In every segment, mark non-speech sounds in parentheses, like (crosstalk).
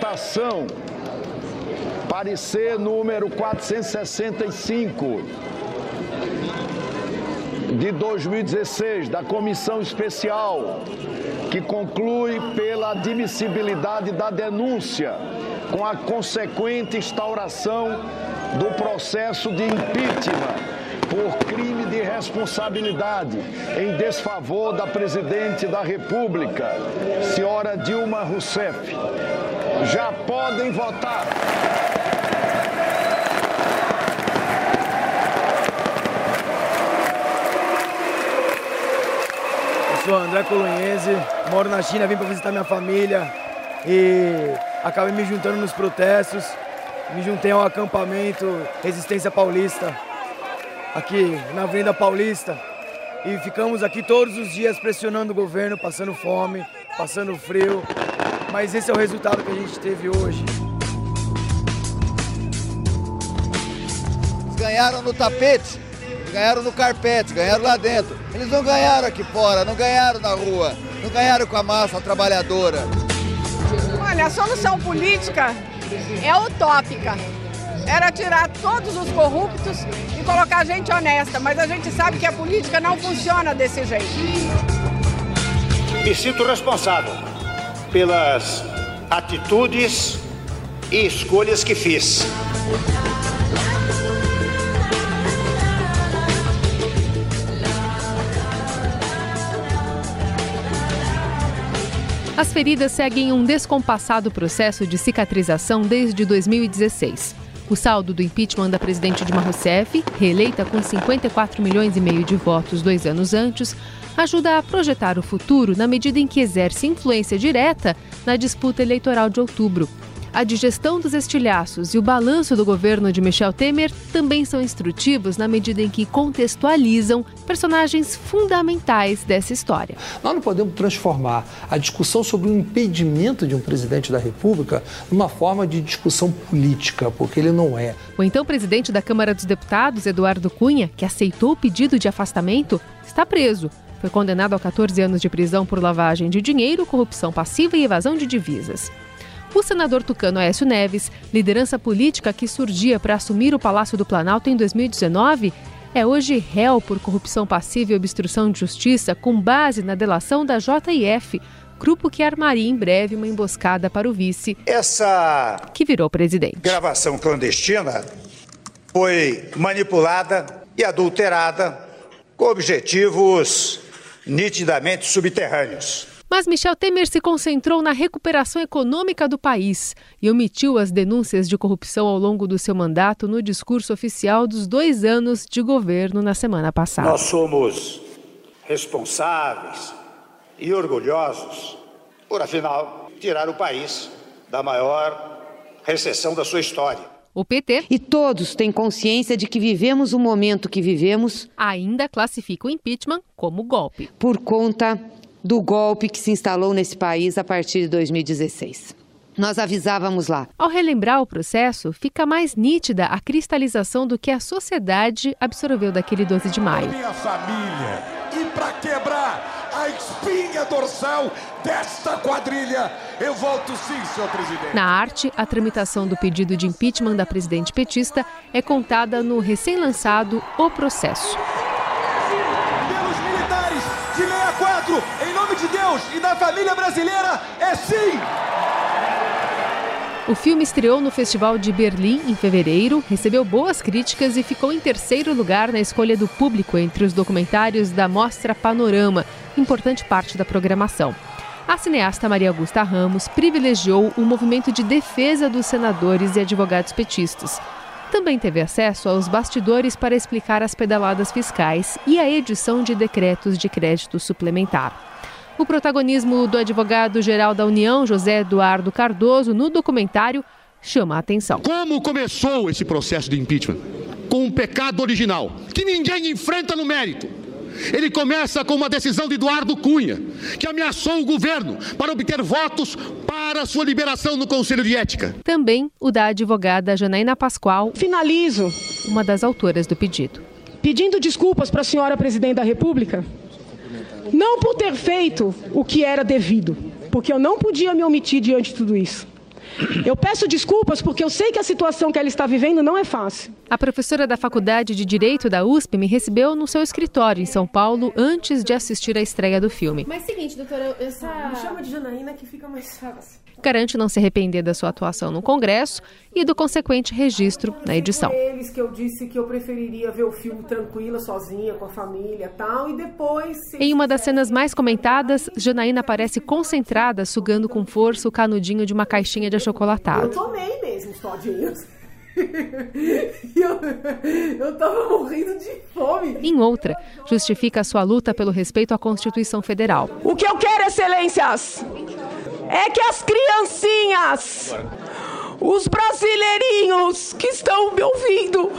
votação parecer número 465 de 2016 da Comissão Especial, que conclui pela admissibilidade da denúncia com a consequente instauração do processo de impeachment por crime de responsabilidade em desfavor da presidente da República, senhora Dilma Rousseff. Já podem votar. Sou André Colonhese, moro na China, vim para visitar minha família e acabei me juntando nos protestos. Me juntei ao acampamento Resistência Paulista, aqui na Avenida Paulista. E ficamos aqui todos os dias pressionando o governo, passando fome, passando frio. Mas esse é o resultado que a gente teve hoje. Ganharam no tapete, ganharam no carpete, ganharam lá dentro. Eles não ganharam aqui fora, não ganharam na rua, não ganharam com a massa trabalhadora. Olha, a solução política é utópica. Era tirar todos os corruptos e colocar gente honesta, mas a gente sabe que a política não funciona desse jeito. Me sinto responsável pelas atitudes e escolhas que fiz. As feridas seguem um descompassado processo de cicatrização desde 2016. O saldo do impeachment da presidente Dilma Rousseff, reeleita com 54 milhões e meio de votos dois anos antes, ajuda a projetar o futuro na medida em que exerce influência direta na disputa eleitoral de outubro. A digestão dos estilhaços e o balanço do governo de Michel Temer também são instrutivos na medida em que contextualizam personagens fundamentais dessa história. Nós não podemos transformar a discussão sobre o impedimento de um presidente da República numa forma de discussão política, porque ele não é. O então presidente da Câmara dos Deputados, Eduardo Cunha, que aceitou o pedido de afastamento, está preso. Foi condenado a 14 anos de prisão por lavagem de dinheiro, corrupção passiva e evasão de divisas. O senador tucano Aécio Neves, liderança política que surgia para assumir o Palácio do Planalto em 2019, é hoje réu por corrupção passiva e obstrução de justiça com base na delação da JIF, grupo que armaria em breve uma emboscada para o vice, Essa que virou presidente. gravação clandestina foi manipulada e adulterada com objetivos nitidamente subterrâneos. Mas Michel Temer se concentrou na recuperação econômica do país e omitiu as denúncias de corrupção ao longo do seu mandato no discurso oficial dos dois anos de governo na semana passada. Nós somos responsáveis e orgulhosos por, afinal, tirar o país da maior recessão da sua história. O PT E todos têm consciência de que vivemos o momento que vivemos ainda classifica o impeachment como golpe. por conta do golpe que se instalou nesse país a partir de 2016. Nós avisávamos lá. Ao relembrar o processo, fica mais nítida a cristalização do que a sociedade absorveu daquele 12 de maio. minha família e para quebrar a espinha dorsal desta quadrilha, eu volto sim, senhor presidente. Na arte, a tramitação do pedido de impeachment da presidente petista é contada no recém-lançado O Processo. E da família brasileira, é sim! O filme estreou no Festival de Berlim em fevereiro, recebeu boas críticas e ficou em terceiro lugar na escolha do público entre os documentários da Mostra Panorama, importante parte da programação. A cineasta Maria Augusta Ramos privilegiou o movimento de defesa dos senadores e advogados petistas. Também teve acesso aos bastidores para explicar as pedaladas fiscais e a edição de decretos de crédito suplementar. O protagonismo do advogado-geral da União, José Eduardo Cardoso, no documentário chama a atenção. Como começou esse processo de impeachment? Com um pecado original, que ninguém enfrenta no mérito. Ele começa com uma decisão de Eduardo Cunha, que ameaçou o governo para obter votos para sua liberação no Conselho de Ética. Também o da advogada Janaína Pascoal, Finalizo uma das autoras do pedido. pedindo desculpas para a senhora presidente da República, não por ter feito o que era devido, porque eu não podia me omitir diante de tudo isso, Eu peço desculpas porque eu sei que a situação que ela está vivendo não é fácil. A professora da Faculdade de Direito da USP me recebeu no seu escritório em São Paulo antes de assistir à estreia do filme. Mas seguinte, doutora, essa. Me chama de Janaína que fica mais fácil. Garante não se arrepender da sua atuação no Congresso e do consequente registro na edição. Eles que eu disse que eu preferiria ver o filme tranquila, sozinha, com a família tal, e depois. Em uma das cenas mais comentadas, Janaína aparece concentrada, sugando com força o canudinho de uma caixinha de achocolatado. Eu tomei mesmo os todinhos. (laughs) eu, eu tava morrendo de fome. Em outra, justifica a sua luta pelo respeito à Constituição Federal. O que eu quero, excelências, é que as criancinhas, os brasileirinhos que estão me ouvindo,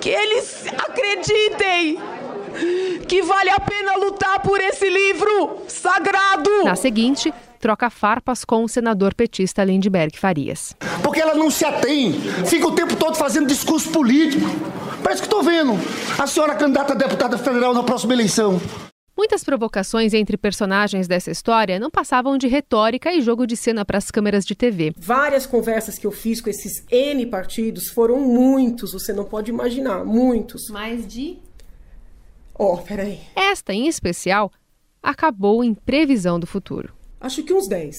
que eles acreditem que vale a pena lutar por esse livro sagrado. Na seguinte, troca farpas com o senador petista Lindbergh Farias. Porque ela não se atém, fica o tempo todo fazendo discurso político. Parece que estou vendo a senhora candidata a deputada federal na próxima eleição. Muitas provocações entre personagens dessa história não passavam de retórica e jogo de cena para as câmeras de TV. Várias conversas que eu fiz com esses N partidos foram muitos, você não pode imaginar, muitos. Mais de? Oh, peraí. Esta, em especial, acabou em previsão do futuro. Acho que uns 10.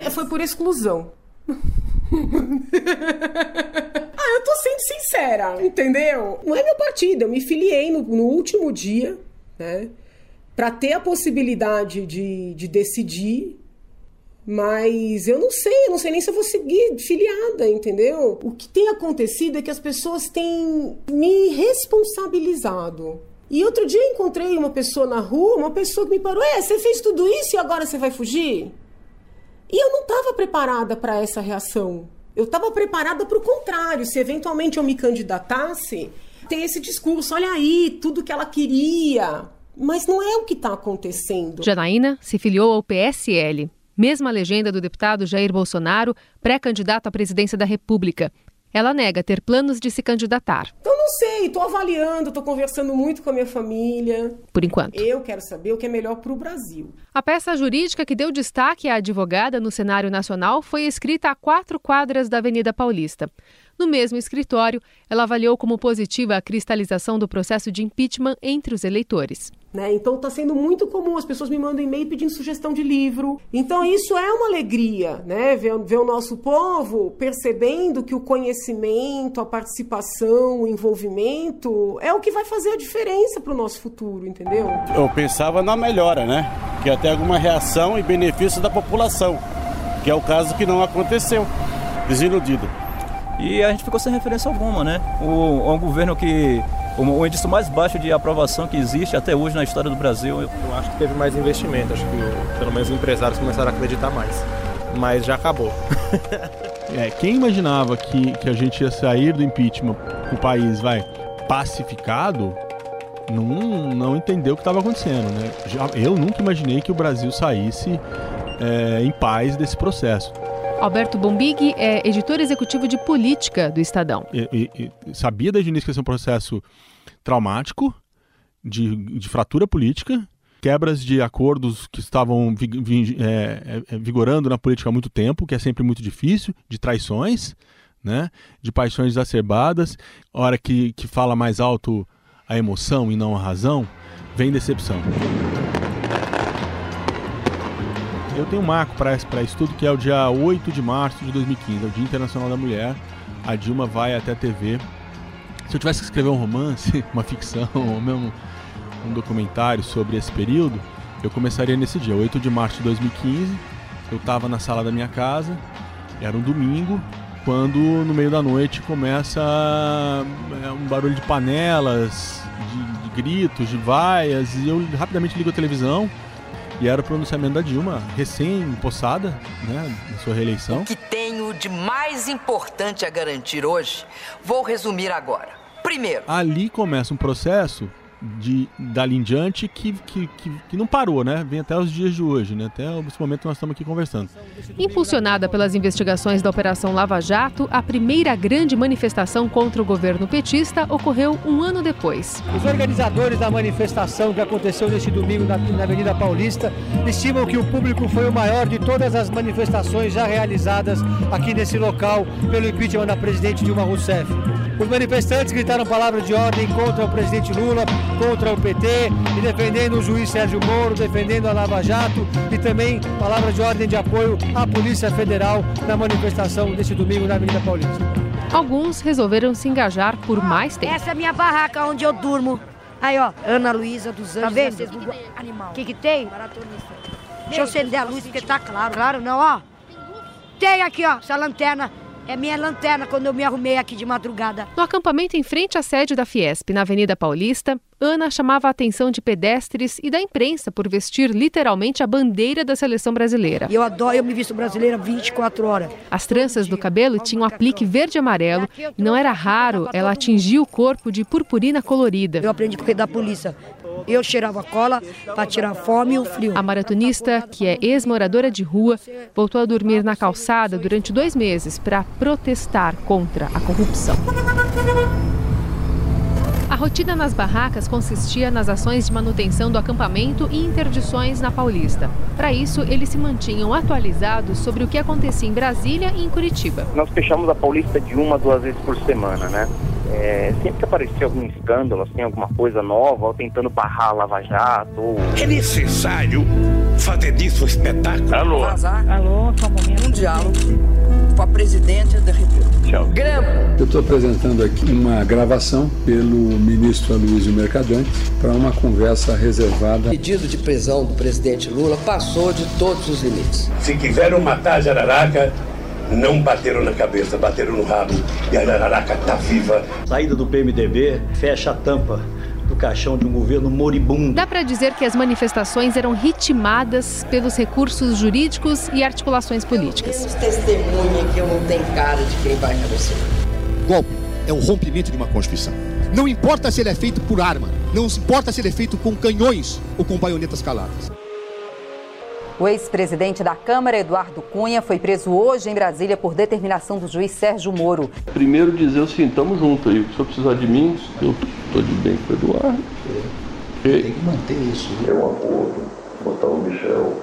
É, foi por exclusão. (laughs) ah, eu tô sendo sincera, entendeu? Não é meu partido, eu me filiei no, no último dia, né? Pra ter a possibilidade de, de decidir mas eu não sei, eu não sei nem se eu vou seguir filiada, entendeu? O que tem acontecido é que as pessoas têm me responsabilizado. E outro dia eu encontrei uma pessoa na rua, uma pessoa que me parou: É, você fez tudo isso e agora você vai fugir? E eu não estava preparada para essa reação. Eu estava preparada para o contrário. Se eventualmente eu me candidatasse, tem esse discurso: olha aí, tudo que ela queria. Mas não é o que está acontecendo. Janaína se filiou ao PSL, mesma legenda do deputado Jair Bolsonaro, pré-candidato à presidência da República. Ela nega ter planos de se candidatar. Então não sei, estou avaliando, estou conversando muito com a minha família. Por enquanto. Eu quero saber o que é melhor para o Brasil. A peça jurídica que deu destaque à advogada no cenário nacional foi escrita a quatro quadras da Avenida Paulista. No mesmo escritório, ela avaliou como positiva a cristalização do processo de impeachment entre os eleitores. Né? Então está sendo muito comum, as pessoas me mandam e-mail pedindo sugestão de livro. Então isso é uma alegria, né? Ver, ver o nosso povo percebendo que o conhecimento, a participação, o envolvimento é o que vai fazer a diferença para o nosso futuro, entendeu? Eu pensava na melhora, né? Que até alguma reação e benefício da população, que é o caso que não aconteceu. Desiludido. E a gente ficou sem referência alguma, né? O, o governo que o, índice mais baixo de aprovação que existe até hoje na história do Brasil. Eu acho que teve mais investimento, acho que pelo menos os empresários começaram a acreditar mais. Mas já acabou. (laughs) é, quem imaginava que, que a gente ia sair do impeachment, o país vai pacificado, não, não entendeu o que estava acontecendo, né? Eu nunca imaginei que o Brasil saísse é, em paz desse processo. Alberto Bombig é editor executivo de política do Estadão. E, e, sabia desde o início que ia ser um processo traumático, de, de fratura política, quebras de acordos que estavam é, é, vigorando na política há muito tempo, que é sempre muito difícil, de traições, né? de paixões exacerbadas. Hora que, que fala mais alto a emoção e não a razão, vem decepção. Eu tenho um marco para isso tudo, que é o dia 8 de março de 2015, é o Dia Internacional da Mulher. A Dilma vai até a TV. Se eu tivesse que escrever um romance, (laughs) uma ficção, ou mesmo um documentário sobre esse período, eu começaria nesse dia, 8 de março de 2015. Eu estava na sala da minha casa, era um domingo, quando no meio da noite começa é, um barulho de panelas, de, de gritos, de vaias, e eu rapidamente ligo a televisão e era o pronunciamento da Dilma, recém-possada, né, na sua reeleição. O que tenho de mais importante a garantir hoje, vou resumir agora. Primeiro. Ali começa um processo de, dali em diante que, que, que, que, não parou, né? Vem até os dias de hoje, né? Até esse momento que nós estamos aqui conversando. Impulsionada pelas investigações da Operação Lava Jato, a primeira grande manifestação contra o governo petista ocorreu um ano depois. Os organizadores da manifestação que aconteceu neste domingo na, na Avenida Paulista estimam que o público foi o maior de todas as manifestações já realizadas aqui nesse local pelo impeachment da presidente Dilma Rousseff. Os manifestantes gritaram palavras de ordem contra o presidente Lula, contra o PT e defendendo o juiz Sérgio Moro, defendendo a Lava Jato e também palavras de ordem de apoio à Polícia Federal na manifestação deste domingo na Avenida Paulista. Alguns resolveram se engajar por mais tempo. Essa é a minha barraca onde eu durmo. Aí, ó, Ana Luísa dos Anjos. Tá vendo? Animal. O que que tem? Maratonista. Deixa eu acender a luz porque tá claro. Claro não, ó. Tem aqui, ó, essa lanterna. É minha lanterna quando eu me arrumei aqui de madrugada. No acampamento em frente à sede da Fiesp, na Avenida Paulista, Ana chamava a atenção de pedestres e da imprensa por vestir literalmente a bandeira da seleção brasileira. Eu adoro, eu me visto brasileira 24 horas. As tranças do cabelo tinham aplique verde e amarelo e não era raro ela atingir o corpo de purpurina colorida. Eu aprendi com o da polícia. Eu cheirava cola para tirar a fome e o frio. A maratonista, que é ex-moradora de rua, voltou a dormir na calçada durante dois meses para protestar contra a corrupção. A rotina nas barracas consistia nas ações de manutenção do acampamento e interdições na Paulista. Para isso, eles se mantinham atualizados sobre o que acontecia em Brasília e em Curitiba. Nós fechamos a Paulista de uma, duas vezes por semana, né? É, sempre que aparecia algum escândalo, assim, alguma coisa nova, ou tentando barrar a Lava Jato. Ou... É necessário fazer disso um espetáculo? Alô? Alô, só um momento. Um diálogo com a presidente da República. Tchau. Grampo. Eu estou apresentando aqui uma gravação pelo ministro Aloysio Mercadante para uma conversa reservada. O pedido de prisão do presidente Lula passou de todos os limites. Se quiseram matar a Jararaca, não bateram na cabeça, bateram no rabo. E a Jararaca está viva. Saída do PMDB fecha a tampa do caixão de um governo moribundo. Dá para dizer que as manifestações eram ritmadas pelos recursos jurídicos e articulações políticas. Temos testemunha que eu não tenho cara de quem vai acontecer. Golpe é o rompimento de uma Constituição. Não importa se ele é feito por arma, não importa se ele é feito com canhões ou com baionetas caladas. O ex-presidente da Câmara, Eduardo Cunha, foi preso hoje em Brasília por determinação do juiz Sérgio Moro. Primeiro dizer assim, estamos juntos aí. Se eu precisar de mim, eu estou de bem com o Eduardo. Tem que manter isso. É um acordo, botar o Michel,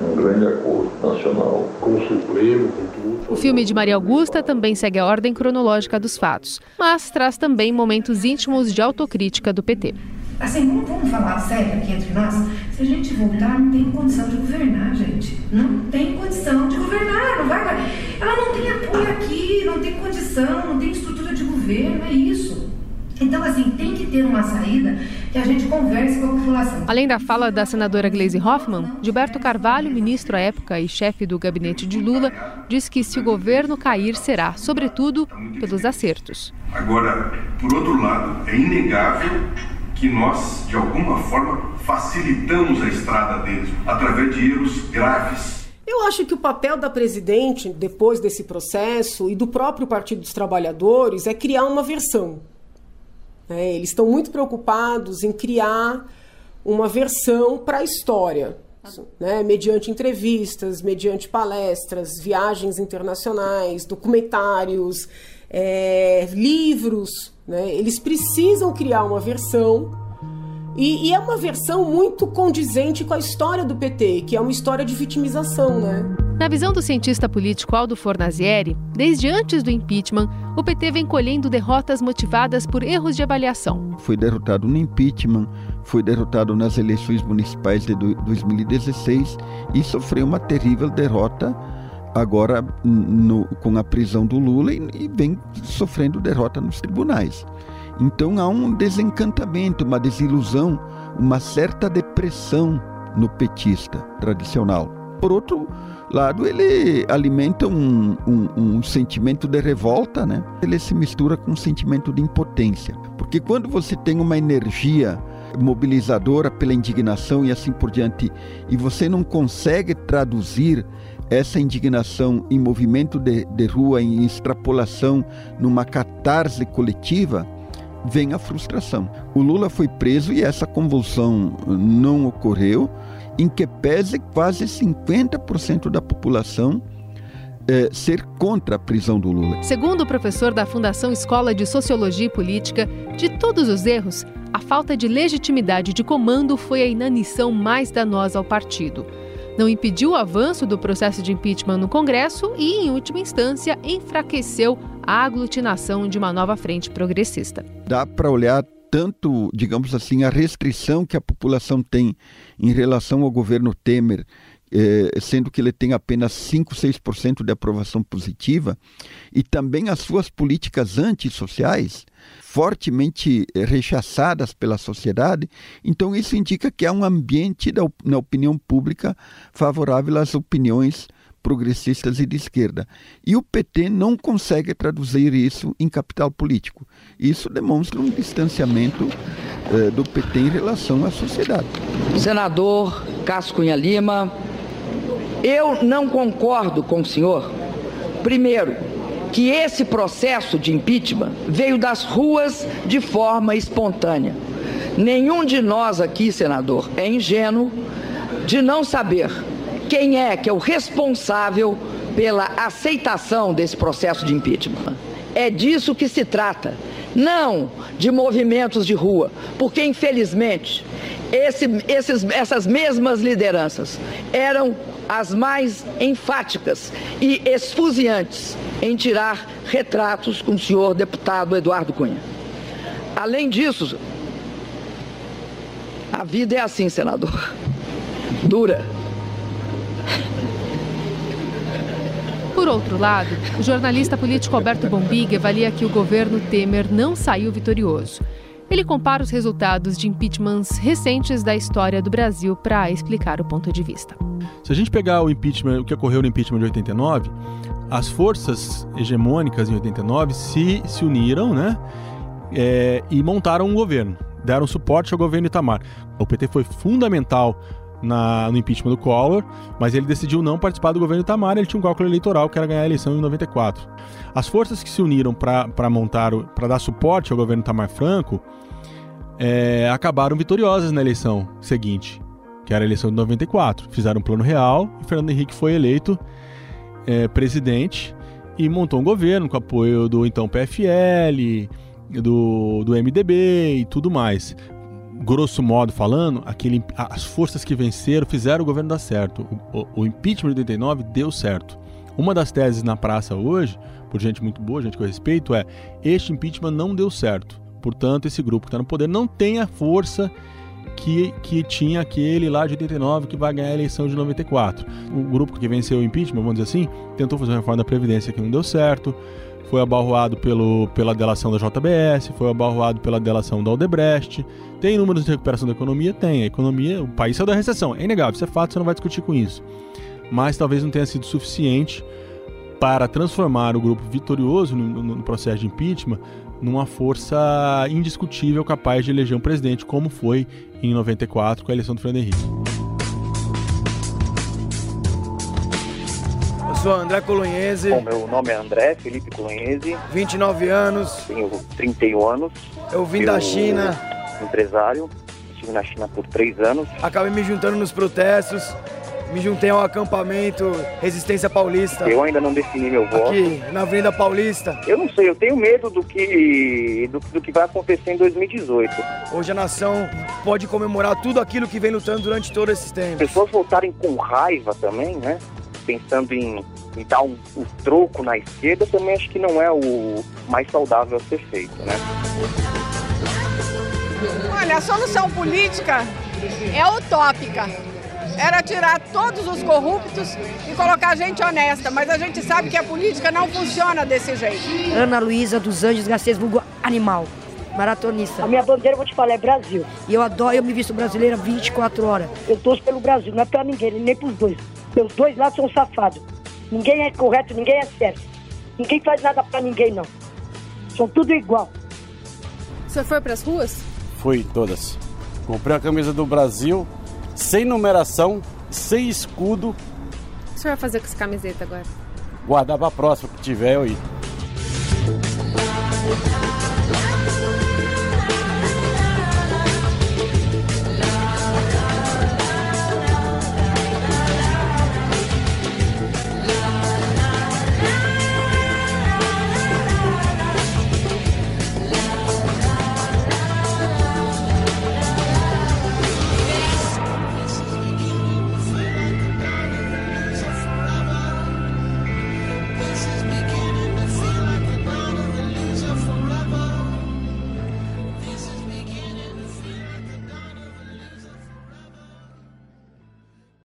um grande acordo nacional com o Supremo, com tudo. O filme de Maria Augusta também segue a ordem cronológica dos fatos, mas traz também momentos íntimos de autocrítica do PT. Assim, vamos, vamos falar sério aqui entre nós? Se a gente voltar, não tem condição de governar, gente. Não tem condição de governar, não vai, vai. Ela não tem apoio aqui, não tem condição, não tem estrutura de governo, é isso. Então, assim, tem que ter uma saída que a gente converse com a população. Além da fala da senadora Gleisi Hoffmann, Gilberto Carvalho, ministro à época e chefe do gabinete de Lula, disse que se o governo cair, será, sobretudo, pelos acertos. Agora, por outro lado, é inegável que nós, de alguma forma, facilitamos a estrada deles através de erros graves. Eu acho que o papel da presidente, depois desse processo, e do próprio Partido dos Trabalhadores, é criar uma versão. É, eles estão muito preocupados em criar uma versão para a história, né? mediante entrevistas, mediante palestras, viagens internacionais, documentários, é, livros. Né? Eles precisam criar uma versão e, e, é uma versão muito condizente com a história do PT, que é uma história de vitimização, né? Na visão do cientista político Aldo Fornazieri, desde antes do impeachment, o PT vem colhendo derrotas motivadas por erros de avaliação. Foi derrotado no impeachment, foi derrotado nas eleições municipais de 2016 e sofreu uma terrível derrota agora no, com a prisão do Lula e, e vem sofrendo derrota nos tribunais. Então há um desencantamento, uma desilusão, uma certa depressão no petista tradicional. Por outro lado, ele alimenta um, um, um, sentimento de revolta, né? Ele se mistura com um sentimento de impotência. Porque quando você tem uma energia mobilizadora pela indignação e assim por diante, e você não consegue traduzir essa indignação em movimento de, de rua, em extrapolação, numa catarse coletiva, vem a frustração. O Lula foi preso e essa convulsão não ocorreu, em que pese quase 50% da população é, ser contra a prisão do Lula. Segundo o professor da Fundação Escola de Sociologia e Política, de todos os erros, a falta de legitimidade de comando foi a inanição mais danosa ao partido. Não impediu o avanço do processo de impeachment no Congresso e, em última instância, enfraqueceu a aglutinação de uma nova frente progressista. Dá para olhar tanto, digamos assim, a restrição que a população tem em relação ao governo Temer eh, sendo que ele tem apenas 5, 6% de aprovação positiva, e também as suas políticas antissociais, fortemente rechaçadas pela sociedade, então isso indica que há um ambiente da, na opinião pública favorável às opiniões progressistas e de esquerda. E o PT não consegue traduzir isso em capital político. Isso demonstra um distanciamento eh, do PT em relação à sociedade. Senador Cássio Cunha Lima, eu não concordo com o senhor, primeiro, que esse processo de impeachment veio das ruas de forma espontânea. Nenhum de nós aqui, senador, é ingênuo de não saber quem é que é o responsável pela aceitação desse processo de impeachment. É disso que se trata, não de movimentos de rua, porque infelizmente esse, esses, essas mesmas lideranças eram as mais enfáticas e esfuziantes em tirar retratos com o senhor deputado Eduardo Cunha. Além disso, a vida é assim, senador. Dura. Por outro lado, o jornalista político Alberto Bombig avalia que o governo Temer não saiu vitorioso. Ele compara os resultados de impeachments recentes da história do Brasil para explicar o ponto de vista. Se a gente pegar o impeachment, o que ocorreu no impeachment de 89, as forças hegemônicas em 89 se, se uniram, né? É, e montaram um governo, deram suporte ao governo Itamar. O PT foi fundamental na, no impeachment do Collor, mas ele decidiu não participar do governo Itamar, ele tinha um cálculo eleitoral que era ganhar a eleição em 94. As forças que se uniram para montar, para dar suporte ao governo Itamar Franco, é, acabaram vitoriosas na eleição seguinte, que era a eleição de 94. Fizeram um plano real e Fernando Henrique foi eleito é, presidente e montou um governo com apoio do então PFL, do, do MDB e tudo mais grosso modo falando, aquele, as forças que venceram fizeram o governo dar certo. O, o, o, impeachment de 89 deu certo. Uma das teses na praça hoje, por gente muito boa, gente que eu respeito, é: este impeachment não deu certo. Portanto, esse grupo que está no poder não tem a força que, que tinha aquele lá de 89 que vai ganhar a eleição de 94. O grupo que venceu o impeachment, vamos dizer assim, tentou fazer uma reforma da Previdência que não deu certo foi abarroado pelo, pela delação da JBS, foi abarroado pela delação da Odebrecht. Tem números de recuperação da economia? Tem. A economia, o país saiu da recessão. É inegável, isso é fato, você não vai discutir com isso. Mas talvez não tenha sido suficiente para transformar o grupo vitorioso no, no, no processo de impeachment numa força indiscutível capaz de eleger um presidente, como foi em 94 com a eleição do Fernando Henrique. sou André Colonhese. Bom, meu nome é André Felipe Colonhese. 29 anos. Tenho 31 anos. Eu vim eu, da China. Empresário. Estive na China por três anos. Acabei me juntando nos protestos. Me juntei ao acampamento Resistência Paulista. Eu ainda não defini meu voto. Aqui, na Avenida Paulista. Eu não sei, eu tenho medo do que, do, do que vai acontecer em 2018. Hoje a nação pode comemorar tudo aquilo que vem lutando durante todo esse tempo. As pessoas voltarem com raiva também, né? pensando em, em dar um, um troco na esquerda, também acho que não é o mais saudável a ser feito, né? Olha, a solução política é utópica. Era tirar todos os corruptos e colocar gente honesta, mas a gente sabe que a política não funciona desse jeito. Ana Luísa dos Anjos Garcês, vulgo animal maratonista. A minha bandeira, vou te falar, é Brasil. E eu adoro, eu me visto brasileira 24 horas. Eu torço pelo Brasil, não é pra ninguém, nem pros dois. Os dois lados são safados. Ninguém é correto, ninguém é certo. Ninguém faz nada pra ninguém, não. São tudo igual. Você foi pras ruas? Fui, todas. Comprei a camisa do Brasil, sem numeração, sem escudo. O que você vai fazer com essa camiseta agora? Guardar pra próxima que tiver eu ir.